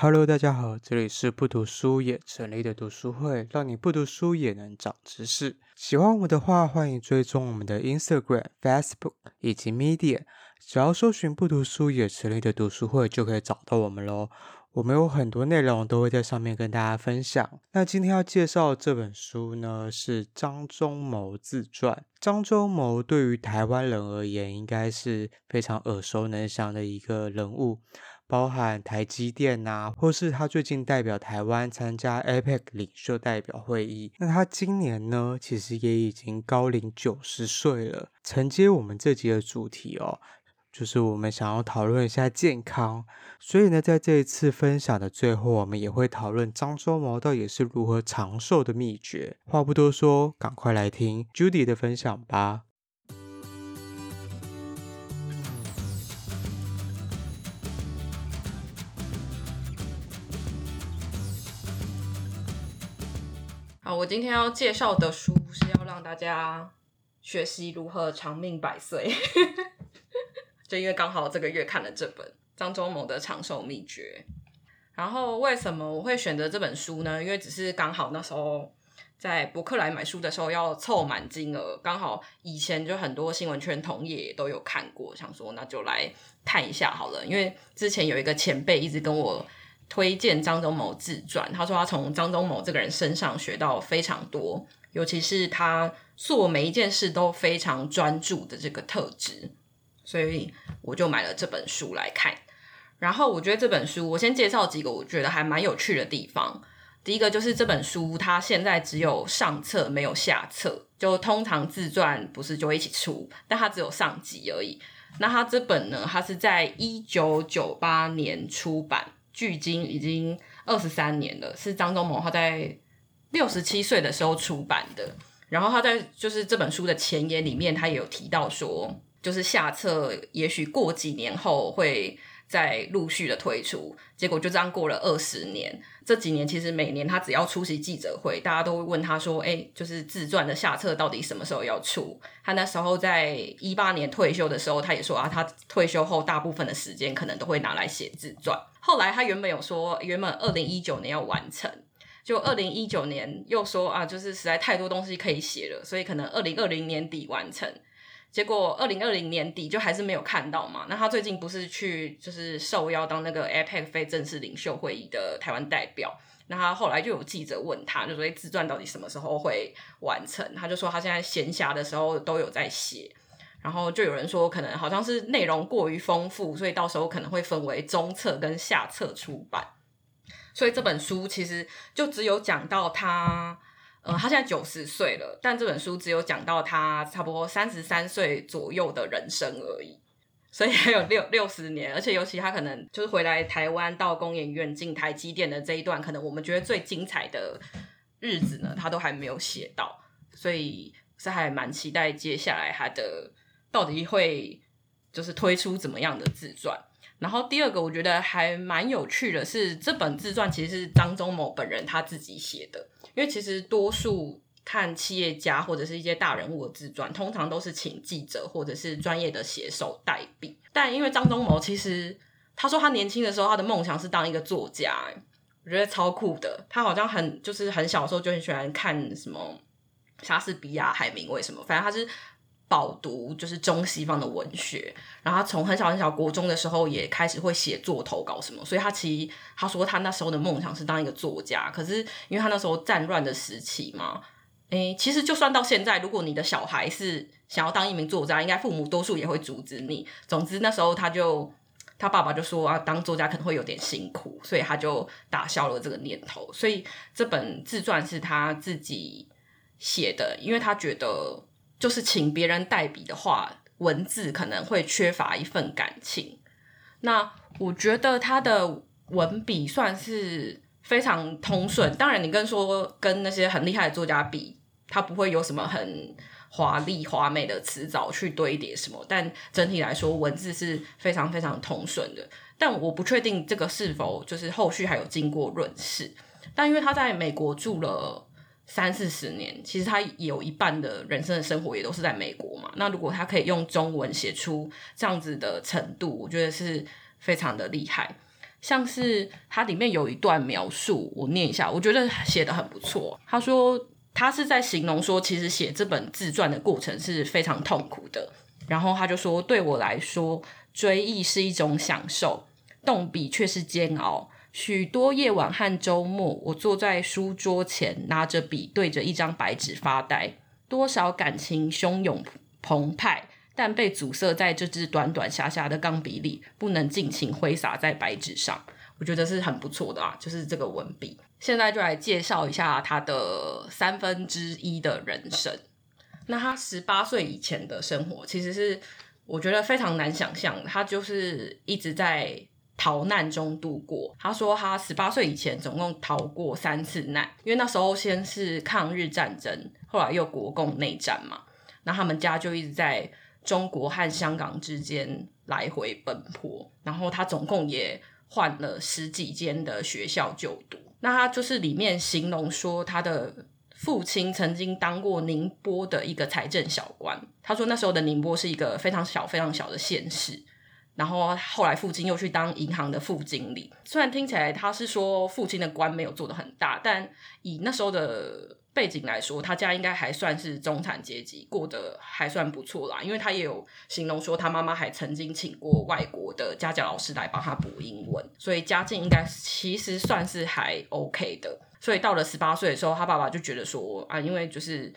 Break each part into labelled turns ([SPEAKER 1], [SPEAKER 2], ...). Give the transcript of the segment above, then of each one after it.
[SPEAKER 1] Hello，大家好，这里是不读书也成立的读书会，让你不读书也能长知识。喜欢我们的话，欢迎追踪我们的 Instagram、Facebook 以及 Media，只要搜寻不读书也成立的读书会，就可以找到我们喽。我们有很多内容都会在上面跟大家分享。那今天要介绍这本书呢，是张忠谋自传。张忠谋对于台湾人而言，应该是非常耳熟能详的一个人物。包含台积电呐，或是他最近代表台湾参加 APEC 领袖代表会议。那他今年呢，其实也已经高龄九十岁了。承接我们这集的主题哦，就是我们想要讨论一下健康。所以呢，在这一次分享的最后，我们也会讨论张忠谋到底是如何长寿的秘诀。话不多说，赶快来听 Judy 的分享吧。
[SPEAKER 2] 好，我今天要介绍的书是要让大家学习如何长命百岁，就因为刚好这个月看了这本张忠谋的长寿秘诀。然后为什么我会选择这本书呢？因为只是刚好那时候在博客来买书的时候要凑满金额，刚好以前就很多新闻圈同业都有看过，想说那就来看一下好了。因为之前有一个前辈一直跟我。推荐张忠谋自传，他说他从张忠谋这个人身上学到非常多，尤其是他做每一件事都非常专注的这个特质，所以我就买了这本书来看。然后我觉得这本书，我先介绍几个我觉得还蛮有趣的地方。第一个就是这本书，它现在只有上册没有下册，就通常自传不是就一起出，但它只有上集而已。那它这本呢，它是在一九九八年出版。距今已经二十三年了，是张忠谋他在六十七岁的时候出版的。然后他在就是这本书的前言里面，他也有提到说，就是下册也许过几年后会再陆续的推出。结果就这样过了二十年。这几年其实每年他只要出席记者会，大家都会问他说：“诶，就是自传的下册到底什么时候要出？”他那时候在一八年退休的时候，他也说啊，他退休后大部分的时间可能都会拿来写自传。后来他原本有说，原本二零一九年要完成，就二零一九年又说啊，就是实在太多东西可以写了，所以可能二零二零年底完成。结果二零二零年底就还是没有看到嘛。那他最近不是去就是受邀当那个 APEC 非正式领袖会议的台湾代表。那他后来就有记者问他，就说自传到底什么时候会完成？他就说他现在闲暇的时候都有在写。然后就有人说可能好像是内容过于丰富，所以到时候可能会分为中册跟下册出版。所以这本书其实就只有讲到他。呃，他现在九十岁了，但这本书只有讲到他差不多三十三岁左右的人生而已，所以还有六六十年，而且尤其他可能就是回来台湾到工研院进台积电的这一段，可能我们觉得最精彩的日子呢，他都还没有写到，所以是还蛮期待接下来他的到底会就是推出怎么样的自传。然后第二个我觉得还蛮有趣的是，这本自传其实是张忠谋本人他自己写的。因为其实多数看企业家或者是一些大人物的自传，通常都是请记者或者是专业的写手代笔。但因为张忠谋其实他说他年轻的时候他的梦想是当一个作家，我觉得超酷的。他好像很就是很小的时候就很喜欢看什么莎士比亚、海明威什么，反正他是。饱读就是中西方的文学，然后他从很小很小国中的时候也开始会写作投稿什么，所以他其实他说他那时候的梦想是当一个作家，可是因为他那时候战乱的时期嘛，诶，其实就算到现在，如果你的小孩是想要当一名作家，应该父母多数也会阻止你。总之那时候他就他爸爸就说啊，当作家可能会有点辛苦，所以他就打消了这个念头。所以这本自传是他自己写的，因为他觉得。就是请别人代笔的话，文字可能会缺乏一份感情。那我觉得他的文笔算是非常通顺。当然，你跟说跟那些很厉害的作家比，他不会有什么很华丽华美的词藻去堆叠什么。但整体来说，文字是非常非常通顺的。但我不确定这个是否就是后续还有经过润饰。但因为他在美国住了。三四十年，其实他有一半的人生的生活也都是在美国嘛。那如果他可以用中文写出这样子的程度，我觉得是非常的厉害。像是它里面有一段描述，我念一下，我觉得写得很不错。他说他是在形容说，其实写这本自传的过程是非常痛苦的。然后他就说，对我来说，追忆是一种享受，动笔却是煎熬。许多夜晚和周末，我坐在书桌前，拿着笔，对着一张白纸发呆。多少感情汹涌澎湃，但被阻塞在这支短短狭狭的钢笔里，不能尽情挥洒在白纸上。我觉得是很不错的啊，就是这个文笔。现在就来介绍一下他的三分之一的人生。那他十八岁以前的生活，其实是我觉得非常难想象。他就是一直在逃难中度过。他说他十八岁以前总共逃过三次难，因为那时候先是抗日战争，后来又国共内战嘛。那他们家就一直在中国和香港之间来回奔波。然后他总共也换了十几间的学校就读。那他就是里面形容说，他的父亲曾经当过宁波的一个财政小官。他说那时候的宁波是一个非常小、非常小的县市。然后后来父亲又去当银行的副经理。虽然听起来他是说父亲的官没有做得很大，但以那时候的背景来说，他家应该还算是中产阶级，过得还算不错啦。因为他也有形容说，他妈妈还曾经请过外国的家教老师来帮他补英文，所以家境应该其实算是还 OK 的。所以到了十八岁的时候，他爸爸就觉得说啊，因为就是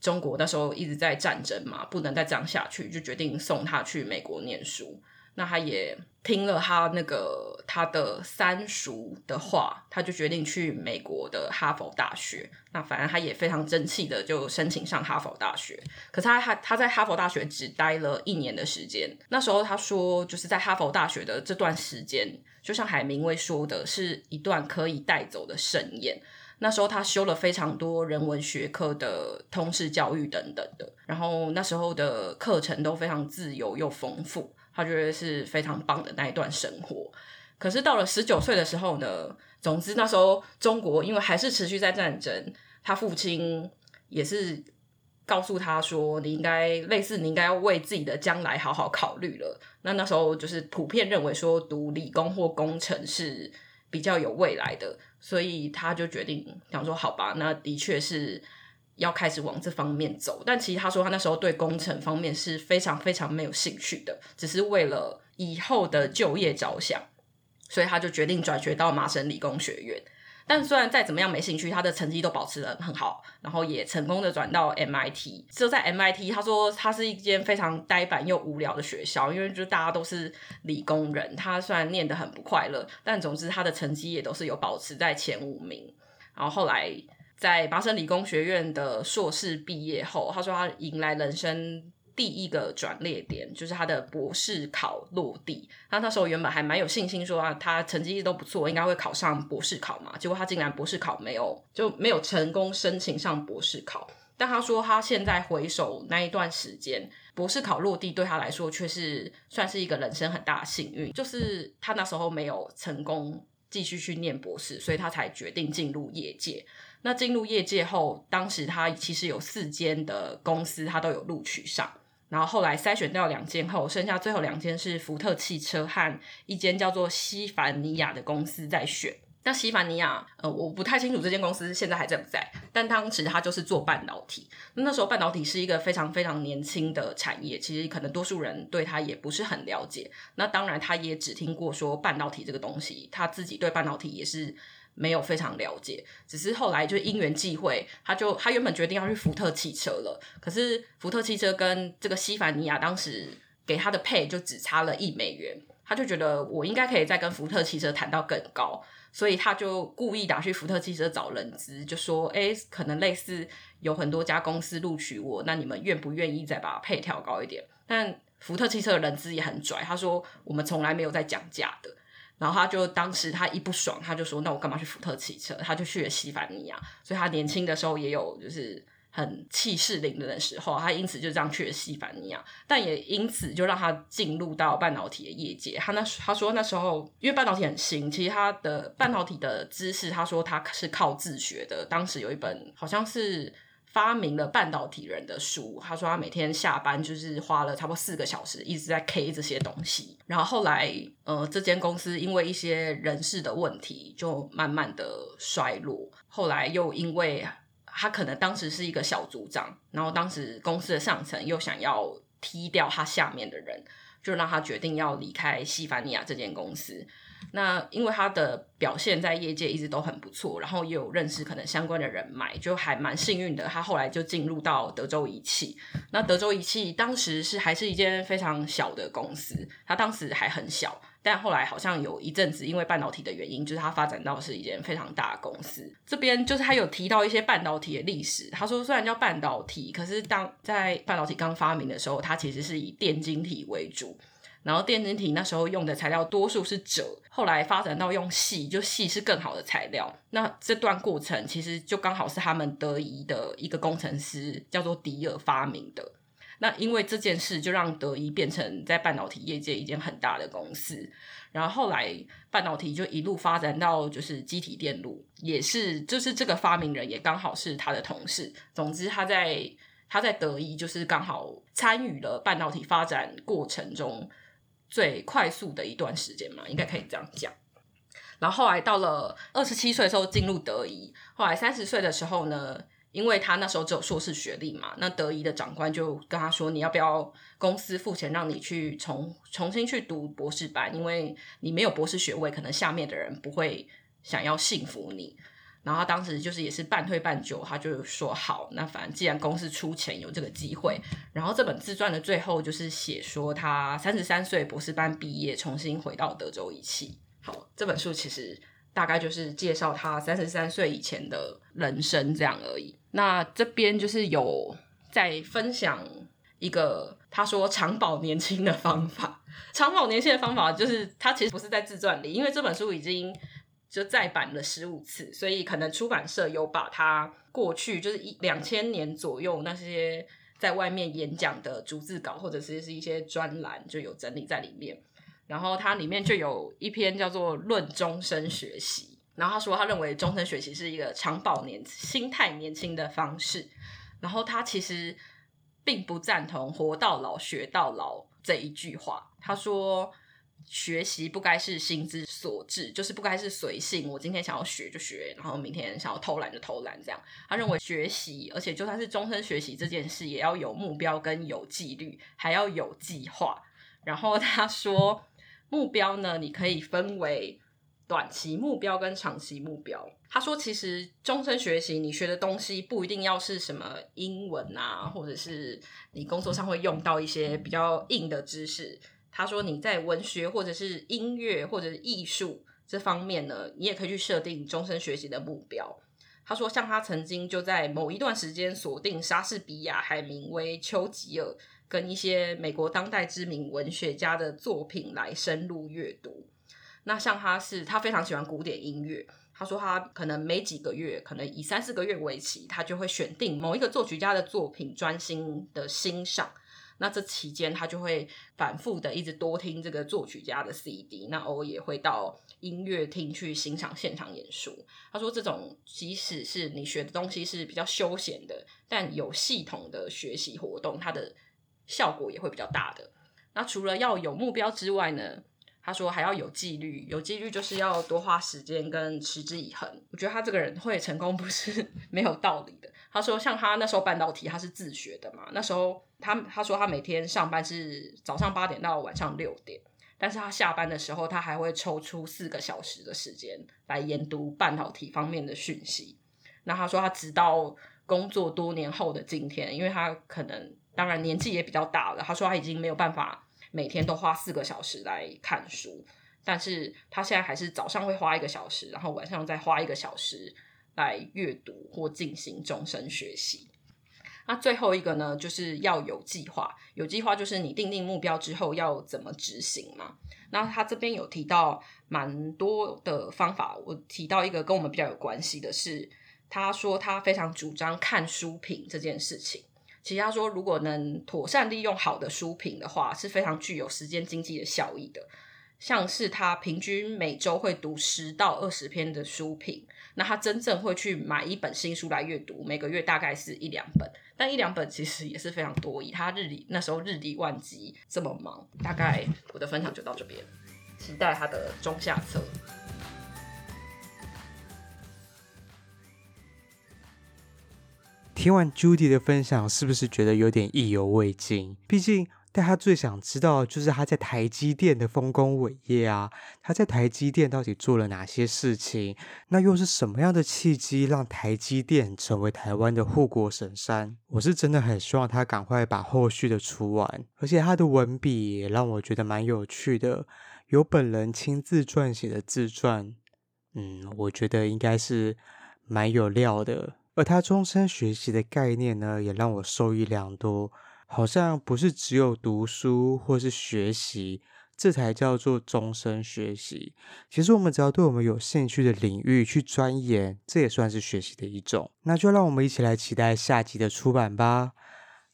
[SPEAKER 2] 中国那时候一直在战争嘛，不能再这样下去，就决定送他去美国念书。那他也听了他那个他的三叔的话，他就决定去美国的哈佛大学。那反正他也非常争气的就申请上哈佛大学。可是他他他在哈佛大学只待了一年的时间。那时候他说，就是在哈佛大学的这段时间，就像海明威说的，是一段可以带走的盛宴。那时候他修了非常多人文学科的通识教育等等的，然后那时候的课程都非常自由又丰富。他觉得是非常棒的那一段生活，可是到了十九岁的时候呢，总之那时候中国因为还是持续在战争，他父亲也是告诉他说：“你应该类似，你应该要为自己的将来好好考虑了。”那那时候就是普遍认为说读理工或工程是比较有未来的，所以他就决定想说：“好吧，那的确是。”要开始往这方面走，但其实他说他那时候对工程方面是非常非常没有兴趣的，只是为了以后的就业着想，所以他就决定转学到麻省理工学院。但虽然再怎么样没兴趣，他的成绩都保持得很好，然后也成功的转到 MIT。就在 MIT，他说他是一间非常呆板又无聊的学校，因为就大家都是理工人。他虽然念得很不快乐，但总之他的成绩也都是有保持在前五名。然后后来。在麻省理工学院的硕士毕业后，他说他迎来人生第一个转捩点，就是他的博士考落地。他那时候原本还蛮有信心说啊，他成绩都不错，应该会考上博士考嘛。结果他竟然博士考没有，就没有成功申请上博士考。但他说他现在回首那一段时间，博士考落地对他来说却是算是一个人生很大的幸运，就是他那时候没有成功继续去念博士，所以他才决定进入业界。那进入业界后，当时他其实有四间的公司，他都有录取上。然后后来筛选掉两间后，剩下最后两间是福特汽车和一间叫做西凡尼亚的公司在选。那西凡尼亚，呃，我不太清楚这间公司现在还在不在，但当时他就是做半导体。那时候半导体是一个非常非常年轻的产业，其实可能多数人对他也不是很了解。那当然，他也只听过说半导体这个东西，他自己对半导体也是。没有非常了解，只是后来就因缘际会，他就他原本决定要去福特汽车了，可是福特汽车跟这个西凡尼亚当时给他的配就只差了一美元，他就觉得我应该可以再跟福特汽车谈到更高，所以他就故意打去福特汽车找人资，就说，哎，可能类似有很多家公司录取我，那你们愿不愿意再把配调高一点？但福特汽车的人资也很拽，他说我们从来没有在讲价的。然后他就当时他一不爽，他就说：“那我干嘛去福特汽车？”他就去了西凡尼亚。所以他年轻的时候也有就是很气势凌人的时候，他因此就这样去了西凡尼亚。但也因此就让他进入到半导体的业界。他那他说那时候因为半导体很新，其实他的半导体的知识，他说他是靠自学的。当时有一本好像是发明了半导体人的书。他说他每天下班就是花了差不多四个小时一直在 K 这些东西。然后后来，呃，这间公司因为一些人事的问题，就慢慢的衰落。后来又因为他可能当时是一个小组长，然后当时公司的上层又想要踢掉他下面的人，就让他决定要离开西凡尼亚这间公司。那因为他的表现在业界一直都很不错，然后也有认识可能相关的人脉，就还蛮幸运的。他后来就进入到德州仪器。那德州仪器当时是还是一间非常小的公司，他当时还很小，但后来好像有一阵子因为半导体的原因，就是它发展到是一间非常大的公司。这边就是他有提到一些半导体的历史。他说虽然叫半导体，可是当在半导体刚发明的时候，它其实是以电晶体为主。然后电晶体那时候用的材料多数是鍺，后来发展到用矽，就矽是更好的材料。那这段过程其实就刚好是他们德仪的一个工程师叫做迪尔发明的。那因为这件事，就让德仪变成在半导体业界一间很大的公司。然后后来半导体就一路发展到就是积体电路，也是就是这个发明人也刚好是他的同事。总之他在他在德仪就是刚好参与了半导体发展过程中。最快速的一段时间嘛，应该可以这样讲。然后后来到了二十七岁的时候进入德仪，后来三十岁的时候呢，因为他那时候只有硕士学历嘛，那德仪的长官就跟他说：“你要不要公司付钱让你去重重新去读博士班？因为你没有博士学位，可能下面的人不会想要信服你。”然后他当时就是也是半推半就，他就说好，那反正既然公司出钱有这个机会，然后这本自传的最后就是写说他三十三岁博士班毕业，重新回到德州仪器。好，这本书其实大概就是介绍他三十三岁以前的人生这样而已。那这边就是有在分享一个他说长保年轻的方法。长保年轻的方法就是他其实不是在自传里，因为这本书已经。就再版了十五次，所以可能出版社有把它过去就是一两千年左右那些在外面演讲的逐字稿，或者是是一些专栏，就有整理在里面。然后它里面就有一篇叫做《论终身学习》，然后他说他认为终身学习是一个长保年心态年轻的方式。然后他其实并不赞同“活到老学到老”这一句话。他说。学习不该是心之所至，就是不该是随性。我今天想要学就学，然后明天想要偷懒就偷懒，这样。他认为学习，而且就算是终身学习这件事，也要有目标跟有纪律，还要有计划。然后他说，目标呢，你可以分为短期目标跟长期目标。他说，其实终身学习，你学的东西不一定要是什么英文啊，或者是你工作上会用到一些比较硬的知识。他说：“你在文学或者是音乐或者是艺术这方面呢，你也可以去设定终身学习的目标。”他说：“像他曾经就在某一段时间锁定莎士比亚、海明威、丘吉尔跟一些美国当代知名文学家的作品来深入阅读。那像他是他非常喜欢古典音乐，他说他可能每几个月，可能以三四个月为期，他就会选定某一个作曲家的作品，专心的欣赏。”那这期间，他就会反复的一直多听这个作曲家的 CD，那偶尔也会到音乐厅去欣赏现场演出。他说，这种即使是你学的东西是比较休闲的，但有系统的学习活动，它的效果也会比较大的。那除了要有目标之外呢，他说还要有纪律，有纪律就是要多花时间跟持之以恒。我觉得他这个人会成功不是 没有道理的。他说，像他那时候半导体，他是自学的嘛。那时候他他说他每天上班是早上八点到晚上六点，但是他下班的时候，他还会抽出四个小时的时间来研读半导体方面的讯息。那他说他直到工作多年后的今天，因为他可能当然年纪也比较大了，他说他已经没有办法每天都花四个小时来看书，但是他现在还是早上会花一个小时，然后晚上再花一个小时。来阅读或进行终身学习。那最后一个呢，就是要有计划。有计划就是你定定目标之后要怎么执行嘛。那他这边有提到蛮多的方法。我提到一个跟我们比较有关系的是，他说他非常主张看书评这件事情。其实他说，如果能妥善利用好的书评的话，是非常具有时间经济的效益的。像是他平均每周会读十到二十篇的书评，那他真正会去买一本新书来阅读，每个月大概是一两本，但一两本其实也是非常多，以他日理那时候日理万机这么忙，大概我的分享就到这边，期待他的中下册。
[SPEAKER 1] 听完 Judy 的分享，是不是觉得有点意犹未尽？毕竟大家最想知道的就是他在台积电的丰功伟业啊！他在台积电到底做了哪些事情？那又是什么样的契机让台积电成为台湾的护国神山？我是真的很希望他赶快把后续的出完，而且他的文笔也让我觉得蛮有趣的，有本人亲自撰写的自传，嗯，我觉得应该是蛮有料的。而他终身学习的概念呢，也让我受益良多。好像不是只有读书或是学习，这才叫做终身学习。其实我们只要对我们有兴趣的领域去钻研，这也算是学习的一种。那就让我们一起来期待下集的出版吧。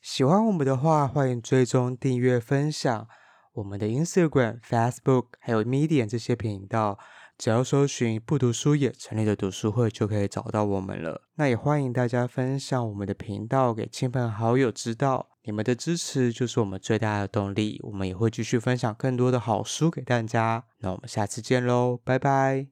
[SPEAKER 1] 喜欢我们的话，欢迎追踪、订阅、分享我们的 Instagram、Facebook 还有 Medium 这些频道。只要搜寻“不读书也成立的读书会”，就可以找到我们了。那也欢迎大家分享我们的频道给亲朋好友知道，你们的支持就是我们最大的动力。我们也会继续分享更多的好书给大家。那我们下次见喽，拜拜。